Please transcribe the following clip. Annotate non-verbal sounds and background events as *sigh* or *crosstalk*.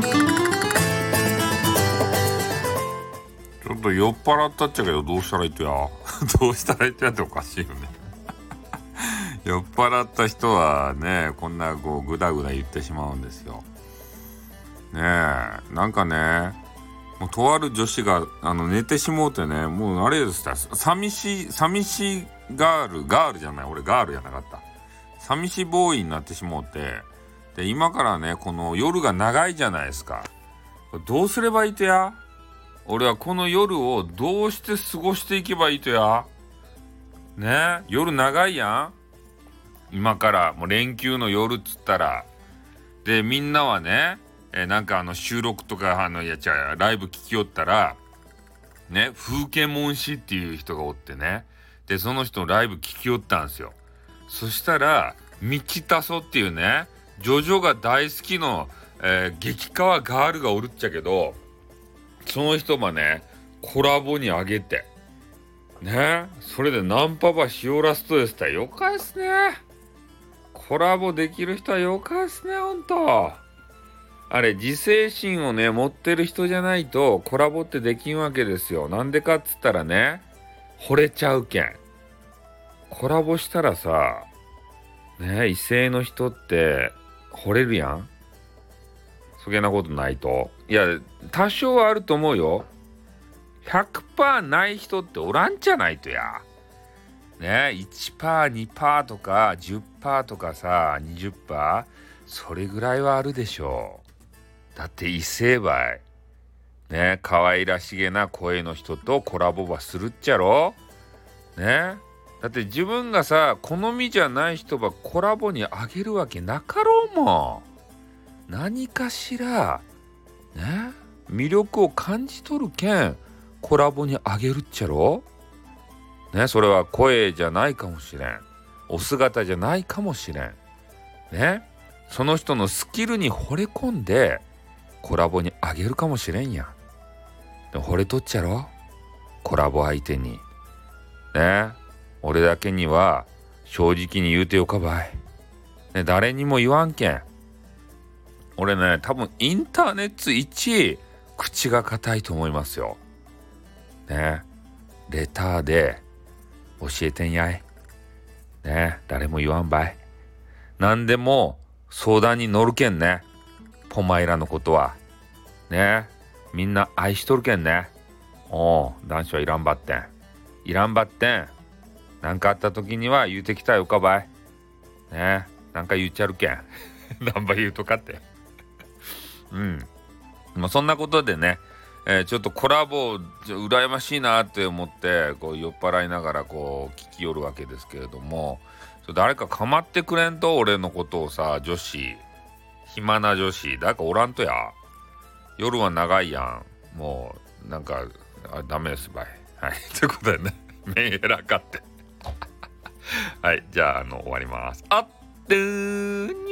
ちょっと酔っ払ったっちゃけどどうしたらいいとや *laughs* どうしたらいいとやっておかしいよね。*laughs* 酔っ払った人はねこんなこうグダグダ言ってしまうんですよ。ねえなんかねもうとある女子があの寝てしもうてねもうあれですた寂しい寂しいガールガールじゃない俺ガールじゃなかった。寂しいボーイになってしもうてで今からねこの夜が長いじゃないですか。どうすればいいとや？俺はこの夜をどうして過ごしていけばいいとや？ね？夜長いやん？今からもう連休の夜っつったら。でみんなはねえなんかあの収録とかあのいや違うライブ聞きよったらね風景もん師っていう人がおってね。でその人のライブ聞きよったんですよ。そしたらミキタソっていうねジョジョが大好きの、えー、激川ガールがおるっちゃけどその人もね、コラボにあげて、ね、それでナンパばしおらすとですたよかいっすね。コラボできる人はよかいっすね、ほんと。あれ、自制心をね、持ってる人じゃないとコラボってできんわけですよ。なんでかっつったらね、惚れちゃうけん。コラボしたらさ、ね、異性の人って惚れるやん？そげなことないと。いや、多少はあると思うよ。100%ない人っておらんじゃないとや。ね、1%、2%とか10%とかさ、20%それぐらいはあるでしょう。だって異性ばい。ね、可愛らしげな声の人とコラボばするっちゃろ？ね？だって自分がさ、好みじゃない人ばコラボにあげるわけなかろうもん。何かしらね魅力を感じ取るけんコラボにあげるっちゃろ。ねそれは声じゃないかもしれん。お姿じゃないかもしれん。ねその人のスキルに惚れ込んでコラボにあげるかもしれんや。で惚れとっちゃろ。コラボ相手に。ね。俺だけには正直に言うてよかばい、ね、誰にも言わんけん俺ね、多分インターネット1口が硬いと思いますよ。ね。レターで教えてんやい。ね。誰も言わんばい。何でも相談に乗るけんね。ポマイラのことは。ね。みんな愛しとるけんね。おう、男子はいらんばってん。いらんばってん。何かあった時には言うてきたよかばい。ね。なんか言っちゃるけん。*laughs* 何ば言うとかって。うん。まあ、そんなことでね、えー、ちょっとコラボ羨ましいなって思ってこう酔っ払いながらこう聞きよるわけですけれども誰か構ってくれんと俺のことをさ女子暇な女子誰かおらんとや夜は長いやんもうなんかあダメですばいはいということでね *laughs* メンヘラかってはいじゃああの終わります。あってー